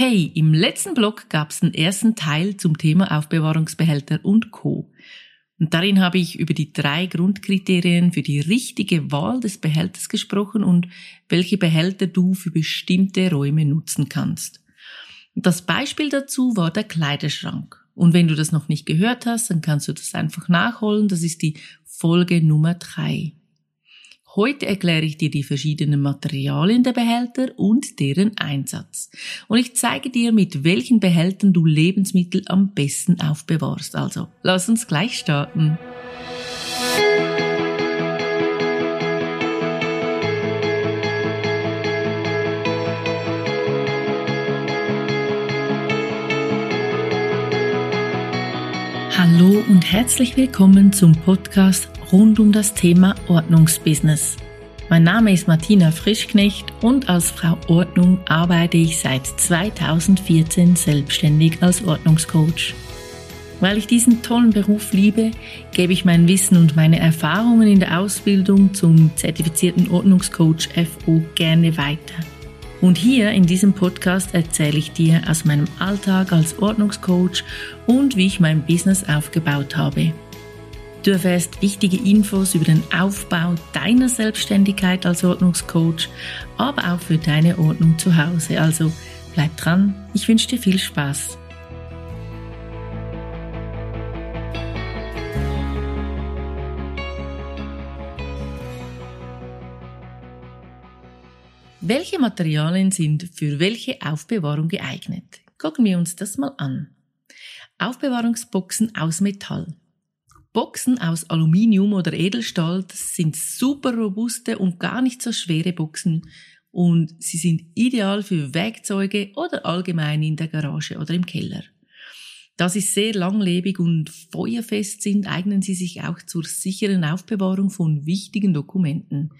Hey, im letzten Blog gab es den ersten Teil zum Thema Aufbewahrungsbehälter und Co. Und darin habe ich über die drei Grundkriterien für die richtige Wahl des Behälters gesprochen und welche Behälter du für bestimmte Räume nutzen kannst. Das Beispiel dazu war der Kleiderschrank. Und wenn du das noch nicht gehört hast, dann kannst du das einfach nachholen. Das ist die Folge Nummer drei. Heute erkläre ich dir die verschiedenen Materialien der Behälter und deren Einsatz. Und ich zeige dir, mit welchen Behältern du Lebensmittel am besten aufbewahrst. Also, lass uns gleich starten. Hallo und herzlich willkommen zum Podcast rund um das Thema Ordnungsbusiness. Mein Name ist Martina Frischknecht und als Frau Ordnung arbeite ich seit 2014 selbstständig als Ordnungscoach. Weil ich diesen tollen Beruf liebe, gebe ich mein Wissen und meine Erfahrungen in der Ausbildung zum zertifizierten Ordnungscoach FO gerne weiter. Und hier in diesem Podcast erzähle ich dir aus meinem Alltag als Ordnungscoach und wie ich mein Business aufgebaut habe. Du erfährst wichtige Infos über den Aufbau deiner Selbstständigkeit als Ordnungscoach, aber auch für deine Ordnung zu Hause. Also bleib dran, ich wünsche dir viel Spaß. Welche Materialien sind für welche Aufbewahrung geeignet? Gucken wir uns das mal an. Aufbewahrungsboxen aus Metall. Boxen aus Aluminium oder Edelstahl, das sind super robuste und gar nicht so schwere Boxen und sie sind ideal für Werkzeuge oder allgemein in der Garage oder im Keller. Da sie sehr langlebig und feuerfest sind, eignen sie sich auch zur sicheren Aufbewahrung von wichtigen Dokumenten.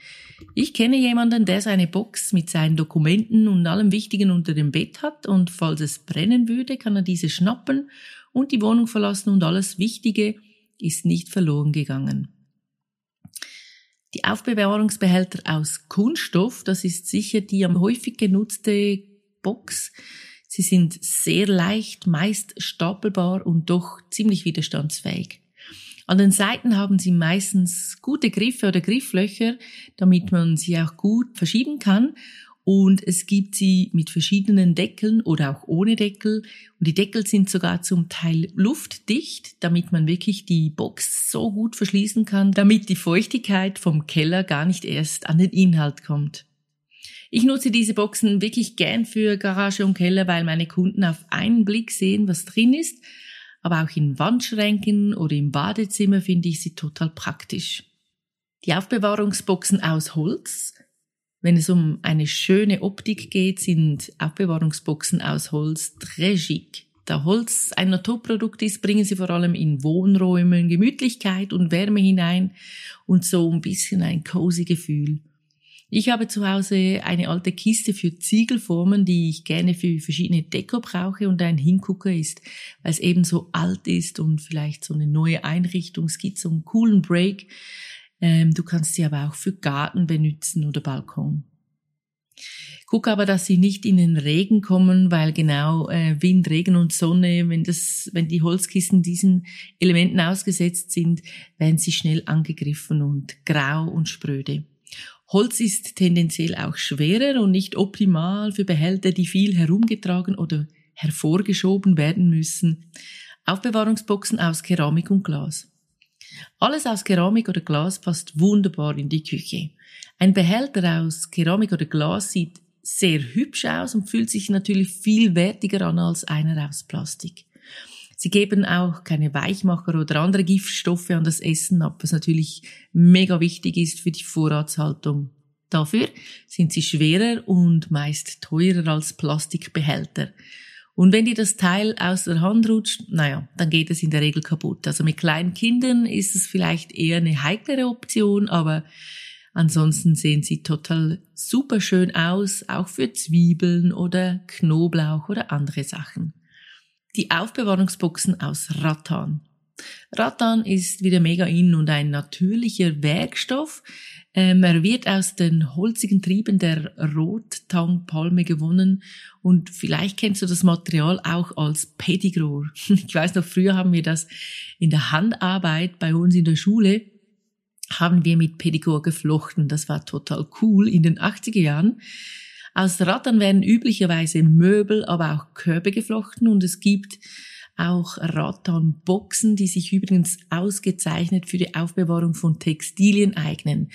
Ich kenne jemanden, der seine Box mit seinen Dokumenten und allem Wichtigen unter dem Bett hat und falls es brennen würde, kann er diese schnappen und die Wohnung verlassen und alles Wichtige ist nicht verloren gegangen. Die Aufbewahrungsbehälter aus Kunststoff, das ist sicher die am häufig genutzte Box. Sie sind sehr leicht, meist stapelbar und doch ziemlich widerstandsfähig. An den Seiten haben sie meistens gute Griffe oder Grifflöcher, damit man sie auch gut verschieben kann und es gibt sie mit verschiedenen Deckeln oder auch ohne Deckel. Und die Deckel sind sogar zum Teil luftdicht, damit man wirklich die Box so gut verschließen kann, damit die Feuchtigkeit vom Keller gar nicht erst an den Inhalt kommt. Ich nutze diese Boxen wirklich gern für Garage und Keller, weil meine Kunden auf einen Blick sehen, was drin ist. Aber auch in Wandschränken oder im Badezimmer finde ich sie total praktisch. Die Aufbewahrungsboxen aus Holz wenn es um eine schöne Optik geht, sind Aufbewahrungsboxen aus Holz très. Da Holz ein Naturprodukt ist, bringen sie vor allem in Wohnräumen Gemütlichkeit und Wärme hinein und so ein bisschen ein cozy Gefühl. Ich habe zu Hause eine alte Kiste für Ziegelformen, die ich gerne für verschiedene Deko brauche und ein Hingucker ist, weil es eben so alt ist und vielleicht so eine neue Einrichtung, es gibt so einen coolen Break ähm, du kannst sie aber auch für Garten benutzen oder Balkon. Guck aber, dass sie nicht in den Regen kommen, weil genau äh, Wind, Regen und Sonne, wenn das, wenn die Holzkissen diesen Elementen ausgesetzt sind, werden sie schnell angegriffen und grau und spröde. Holz ist tendenziell auch schwerer und nicht optimal für Behälter, die viel herumgetragen oder hervorgeschoben werden müssen. Aufbewahrungsboxen aus Keramik und Glas. Alles aus Keramik oder Glas passt wunderbar in die Küche. Ein Behälter aus Keramik oder Glas sieht sehr hübsch aus und fühlt sich natürlich viel wertiger an als einer aus Plastik. Sie geben auch keine Weichmacher oder andere Giftstoffe an das Essen ab, was natürlich mega wichtig ist für die Vorratshaltung. Dafür sind sie schwerer und meist teurer als Plastikbehälter. Und wenn dir das Teil aus der Hand rutscht, naja, dann geht es in der Regel kaputt. Also mit kleinen Kindern ist es vielleicht eher eine heiklere Option, aber ansonsten sehen sie total super schön aus, auch für Zwiebeln oder Knoblauch oder andere Sachen. Die Aufbewahrungsboxen aus Rattan. Rattan ist wieder mega in und ein natürlicher Werkstoff. Ähm, er wird aus den holzigen Trieben der Rottangpalme gewonnen und vielleicht kennst du das Material auch als Pettigrew. Ich weiß noch, früher haben wir das in der Handarbeit bei uns in der Schule haben wir mit Pettigrew geflochten. Das war total cool in den 80er Jahren. Aus Rattan werden üblicherweise Möbel, aber auch Körbe geflochten und es gibt auch Rattanboxen, die sich übrigens ausgezeichnet für die Aufbewahrung von Textilien eignen.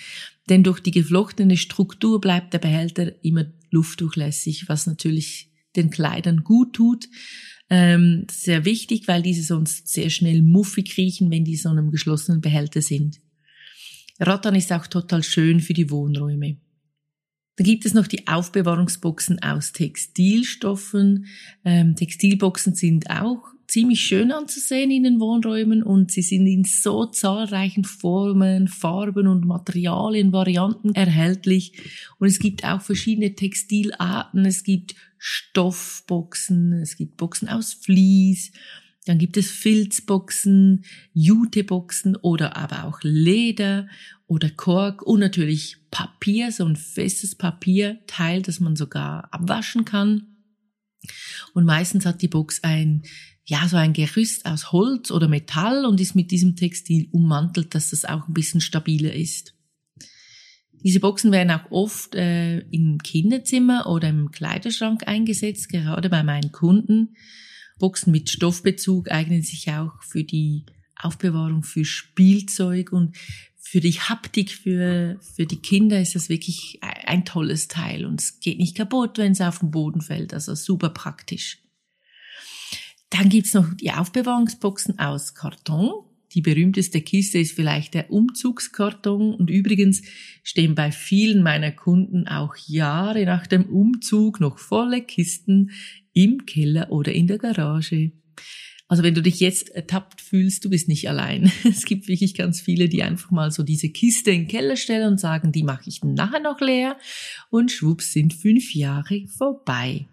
Denn durch die geflochtene Struktur bleibt der Behälter immer luftdurchlässig, was natürlich den Kleidern gut tut. Ähm, sehr wichtig, weil diese sonst sehr schnell muffig riechen, wenn die so einem geschlossenen Behälter sind. Rattan ist auch total schön für die Wohnräume. Dann gibt es noch die Aufbewahrungsboxen aus Textilstoffen. Ähm, Textilboxen sind auch ziemlich schön anzusehen in den Wohnräumen und sie sind in so zahlreichen Formen, Farben und Materialien, Varianten erhältlich. Und es gibt auch verschiedene Textilarten. Es gibt Stoffboxen, es gibt Boxen aus Vlies, dann gibt es Filzboxen, Juteboxen oder aber auch Leder oder Kork und natürlich Papier, so ein festes Papierteil, das man sogar abwaschen kann. Und meistens hat die Box ein, ja, so ein Gerüst aus Holz oder Metall und ist mit diesem Textil ummantelt, dass das auch ein bisschen stabiler ist. Diese Boxen werden auch oft äh, im Kinderzimmer oder im Kleiderschrank eingesetzt, gerade bei meinen Kunden. Boxen mit Stoffbezug eignen sich auch für die Aufbewahrung für Spielzeug und für die Haptik für, für die Kinder ist das wirklich ein tolles Teil und es geht nicht kaputt, wenn es auf den Boden fällt, also super praktisch. Dann gibt's noch die Aufbewahrungsboxen aus Karton. Die berühmteste Kiste ist vielleicht der Umzugskarton und übrigens stehen bei vielen meiner Kunden auch Jahre nach dem Umzug noch volle Kisten im Keller oder in der Garage. Also wenn du dich jetzt ertappt fühlst, du bist nicht allein. Es gibt wirklich ganz viele, die einfach mal so diese Kiste in den Keller stellen und sagen, die mache ich nachher noch leer und schwupps sind fünf Jahre vorbei.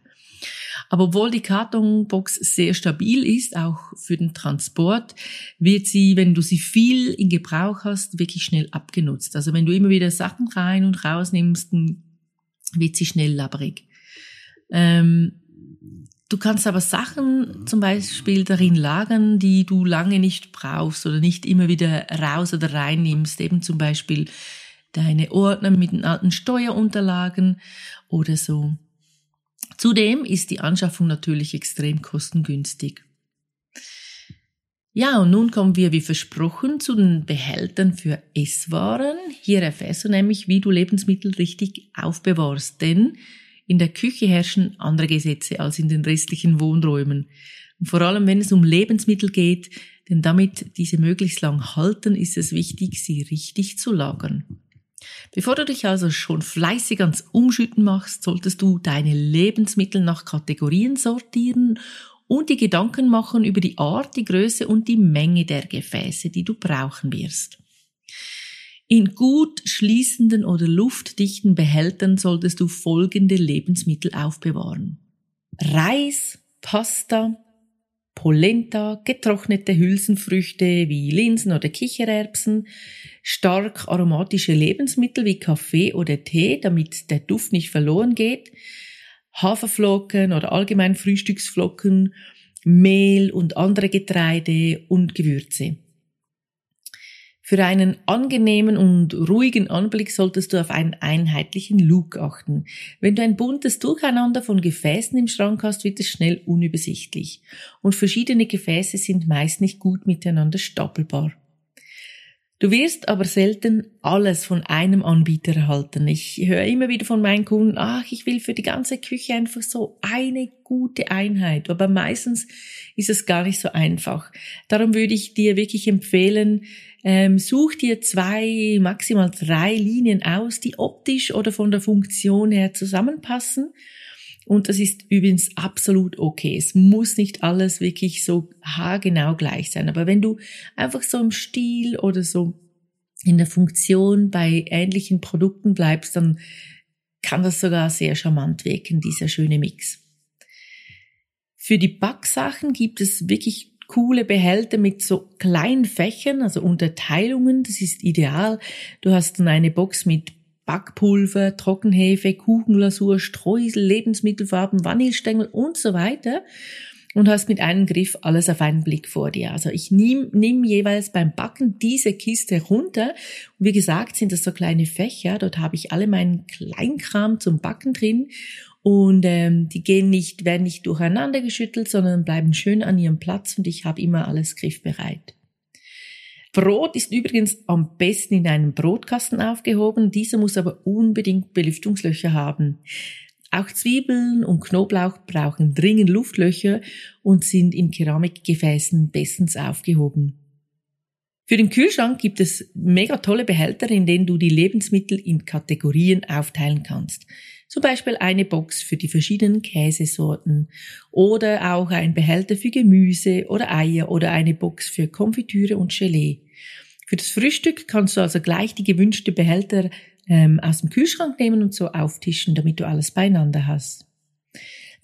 Aber obwohl die Kartonbox sehr stabil ist, auch für den Transport, wird sie, wenn du sie viel in Gebrauch hast, wirklich schnell abgenutzt. Also wenn du immer wieder Sachen rein und raus nimmst, wird sie schnell labrig. Ähm, Du kannst aber Sachen zum Beispiel darin lagern, die du lange nicht brauchst oder nicht immer wieder raus oder rein nimmst. Eben zum Beispiel deine Ordner mit den alten Steuerunterlagen oder so. Zudem ist die Anschaffung natürlich extrem kostengünstig. Ja, und nun kommen wir wie versprochen zu den Behältern für Esswaren. Hier erfährst du nämlich, wie du Lebensmittel richtig aufbewahrst, denn in der Küche herrschen andere Gesetze als in den restlichen Wohnräumen. Und vor allem, wenn es um Lebensmittel geht, denn damit diese möglichst lang halten, ist es wichtig, sie richtig zu lagern. Bevor du dich also schon fleißig ans Umschütten machst, solltest du deine Lebensmittel nach Kategorien sortieren und die Gedanken machen über die Art, die Größe und die Menge der Gefäße, die du brauchen wirst. In gut schließenden oder luftdichten Behältern solltest du folgende Lebensmittel aufbewahren. Reis, Pasta, Polenta, getrocknete Hülsenfrüchte wie Linsen oder Kichererbsen, stark aromatische Lebensmittel wie Kaffee oder Tee, damit der Duft nicht verloren geht, Haferflocken oder allgemein Frühstücksflocken, Mehl und andere Getreide und Gewürze. Für einen angenehmen und ruhigen Anblick solltest du auf einen einheitlichen Look achten. Wenn du ein buntes Durcheinander von Gefäßen im Schrank hast, wird es schnell unübersichtlich. Und verschiedene Gefäße sind meist nicht gut miteinander stapelbar. Du wirst aber selten alles von einem Anbieter erhalten. Ich höre immer wieder von meinen Kunden, ach, ich will für die ganze Küche einfach so eine gute Einheit. Aber meistens ist es gar nicht so einfach. Darum würde ich dir wirklich empfehlen, ähm, such dir zwei, maximal drei Linien aus, die optisch oder von der Funktion her zusammenpassen. Und das ist übrigens absolut okay. Es muss nicht alles wirklich so haargenau gleich sein. Aber wenn du einfach so im Stil oder so in der Funktion bei ähnlichen Produkten bleibst, dann kann das sogar sehr charmant wirken, dieser schöne Mix. Für die Backsachen gibt es wirklich coole Behälter mit so kleinen Fächern, also Unterteilungen. Das ist ideal. Du hast dann eine Box mit Backpulver, Trockenhefe, Kuchenglasur, Streusel, Lebensmittelfarben, Vanillestängel und so weiter und hast mit einem Griff alles auf einen Blick vor dir. Also ich nehme nehm jeweils beim Backen diese Kiste runter. Und wie gesagt, sind das so kleine Fächer. Dort habe ich alle meinen Kleinkram zum Backen drin. Und ähm, die gehen nicht, werden nicht durcheinander geschüttelt, sondern bleiben schön an ihrem Platz und ich habe immer alles griffbereit. Brot ist übrigens am besten in einem Brotkasten aufgehoben. Dieser muss aber unbedingt Belüftungslöcher haben. Auch Zwiebeln und Knoblauch brauchen dringend Luftlöcher und sind in Keramikgefäßen bestens aufgehoben. Für den Kühlschrank gibt es mega tolle Behälter, in denen du die Lebensmittel in Kategorien aufteilen kannst. Zum Beispiel eine Box für die verschiedenen Käsesorten oder auch ein Behälter für Gemüse oder Eier oder eine Box für Konfitüre und Gelee. Für das Frühstück kannst du also gleich die gewünschte Behälter ähm, aus dem Kühlschrank nehmen und so auftischen, damit du alles beieinander hast.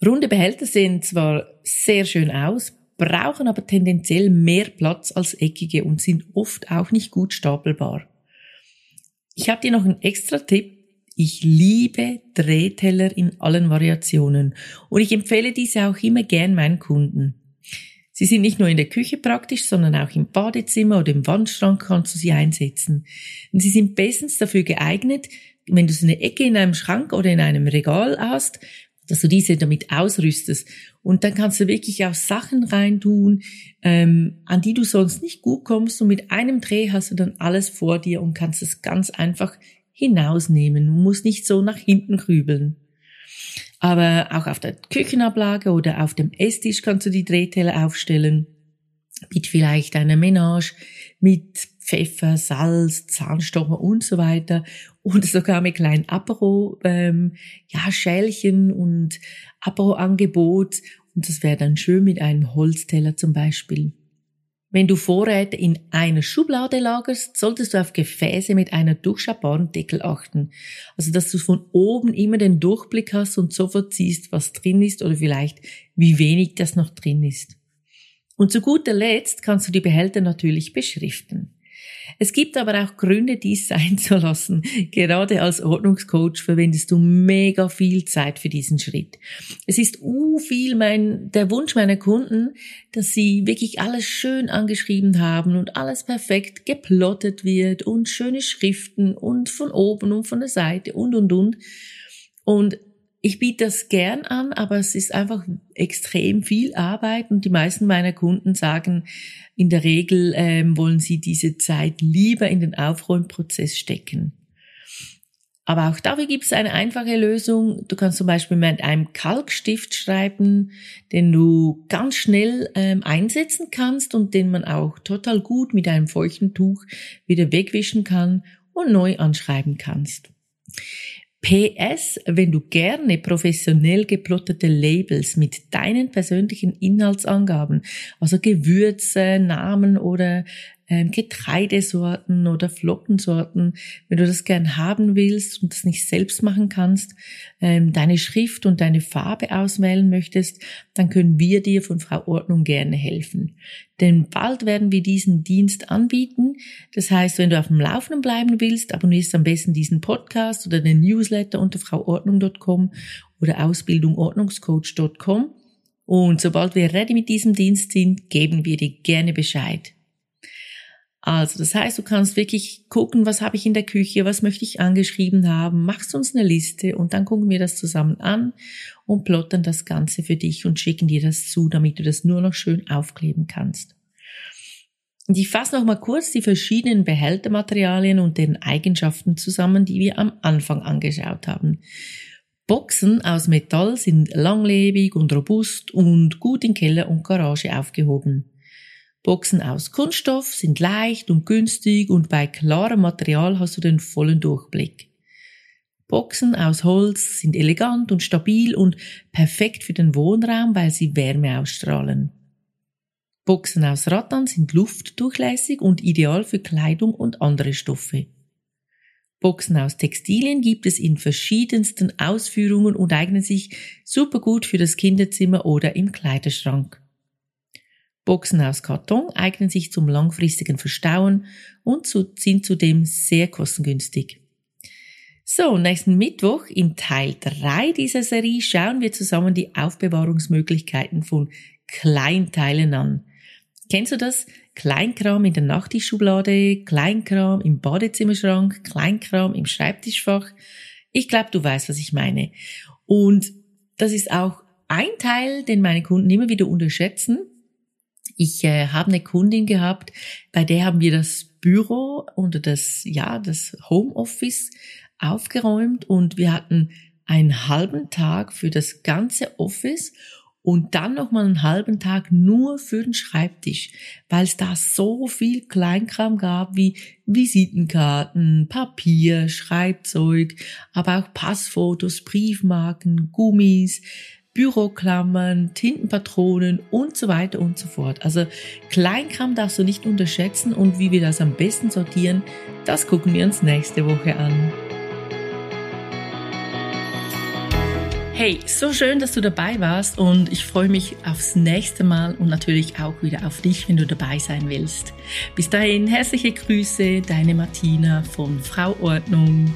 Runde Behälter sehen zwar sehr schön aus, brauchen aber tendenziell mehr Platz als eckige und sind oft auch nicht gut stapelbar. Ich habe dir noch einen extra Tipp. Ich liebe Drehteller in allen Variationen und ich empfehle diese auch immer gern meinen Kunden. Sie sind nicht nur in der Küche praktisch, sondern auch im Badezimmer oder im Wandschrank kannst du sie einsetzen. Und sie sind bestens dafür geeignet, wenn du so eine Ecke in einem Schrank oder in einem Regal hast, dass du diese damit ausrüstest. Und dann kannst du wirklich auch Sachen reintun, ähm, an die du sonst nicht gut kommst. Und mit einem Dreh hast du dann alles vor dir und kannst es ganz einfach hinausnehmen. Du musst nicht so nach hinten grübeln. Aber auch auf der Küchenablage oder auf dem Esstisch kannst du die Drehteller aufstellen. Mit vielleicht einer Menage, mit Pfeffer, Salz, Zahnstocher und so weiter. Und sogar mit kleinen Apero, ähm, ja, Schälchen und Apero-Angebot. Und das wäre dann schön mit einem Holzteller zum Beispiel. Wenn du Vorräte in einer Schublade lagerst, solltest du auf Gefäße mit einer durchschaubaren Deckel achten. Also, dass du von oben immer den Durchblick hast und sofort siehst, was drin ist oder vielleicht wie wenig das noch drin ist. Und zu guter Letzt kannst du die Behälter natürlich beschriften. Es gibt aber auch Gründe, dies sein zu lassen. Gerade als Ordnungscoach verwendest du mega viel Zeit für diesen Schritt. Es ist uh viel mein, der Wunsch meiner Kunden, dass sie wirklich alles schön angeschrieben haben und alles perfekt geplottet wird und schöne Schriften und von oben und von der Seite und und und. Und ich biete das gern an, aber es ist einfach extrem viel Arbeit und die meisten meiner Kunden sagen, in der Regel ähm, wollen sie diese Zeit lieber in den Aufräumprozess stecken. Aber auch dafür gibt es eine einfache Lösung. Du kannst zum Beispiel mit einem Kalkstift schreiben, den du ganz schnell ähm, einsetzen kannst und den man auch total gut mit einem feuchten Tuch wieder wegwischen kann und neu anschreiben kannst. PS, wenn du gerne professionell geplottete Labels mit deinen persönlichen Inhaltsangaben, also Gewürze, Namen oder ähm, Getreidesorten oder Flockensorten, wenn du das gern haben willst und das nicht selbst machen kannst, ähm, deine Schrift und deine Farbe auswählen möchtest, dann können wir dir von Frau Ordnung gerne helfen. Denn bald werden wir diesen Dienst anbieten. Das heißt, wenn du auf dem Laufenden bleiben willst, abonnierst am besten diesen Podcast oder den Newsletter unter frauordnung.com oder ausbildungordnungscoach.com. Und sobald wir ready mit diesem Dienst sind, geben wir dir gerne Bescheid. Also, das heißt, du kannst wirklich gucken, was habe ich in der Küche, was möchte ich angeschrieben haben, machst uns eine Liste und dann gucken wir das zusammen an und plottern das Ganze für dich und schicken dir das zu, damit du das nur noch schön aufkleben kannst. Und ich fasse noch mal kurz die verschiedenen Behältermaterialien und deren Eigenschaften zusammen, die wir am Anfang angeschaut haben. Boxen aus Metall sind langlebig und robust und gut in Keller und Garage aufgehoben. Boxen aus Kunststoff sind leicht und günstig und bei klarem Material hast du den vollen Durchblick. Boxen aus Holz sind elegant und stabil und perfekt für den Wohnraum, weil sie Wärme ausstrahlen. Boxen aus Rattan sind luftdurchlässig und ideal für Kleidung und andere Stoffe. Boxen aus Textilien gibt es in verschiedensten Ausführungen und eignen sich super gut für das Kinderzimmer oder im Kleiderschrank. Boxen aus Karton eignen sich zum langfristigen Verstauen und sind zudem sehr kostengünstig. So, nächsten Mittwoch in Teil 3 dieser Serie schauen wir zusammen die Aufbewahrungsmöglichkeiten von Kleinteilen an. Kennst du das? Kleinkram in der Nachttischschublade, Kleinkram im Badezimmerschrank, Kleinkram im Schreibtischfach. Ich glaube, du weißt, was ich meine. Und das ist auch ein Teil, den meine Kunden immer wieder unterschätzen. Ich äh, habe eine Kundin gehabt, bei der haben wir das Büro oder das, ja, das Homeoffice aufgeräumt und wir hatten einen halben Tag für das ganze Office und dann nochmal einen halben Tag nur für den Schreibtisch, weil es da so viel Kleinkram gab wie Visitenkarten, Papier, Schreibzeug, aber auch Passfotos, Briefmarken, Gummis, Büroklammern, Tintenpatronen und so weiter und so fort. Also Kleinkram darfst du nicht unterschätzen und wie wir das am besten sortieren, das gucken wir uns nächste Woche an. Hey, so schön, dass du dabei warst und ich freue mich aufs nächste Mal und natürlich auch wieder auf dich, wenn du dabei sein willst. Bis dahin, herzliche Grüße, deine Martina von Frau Ordnung.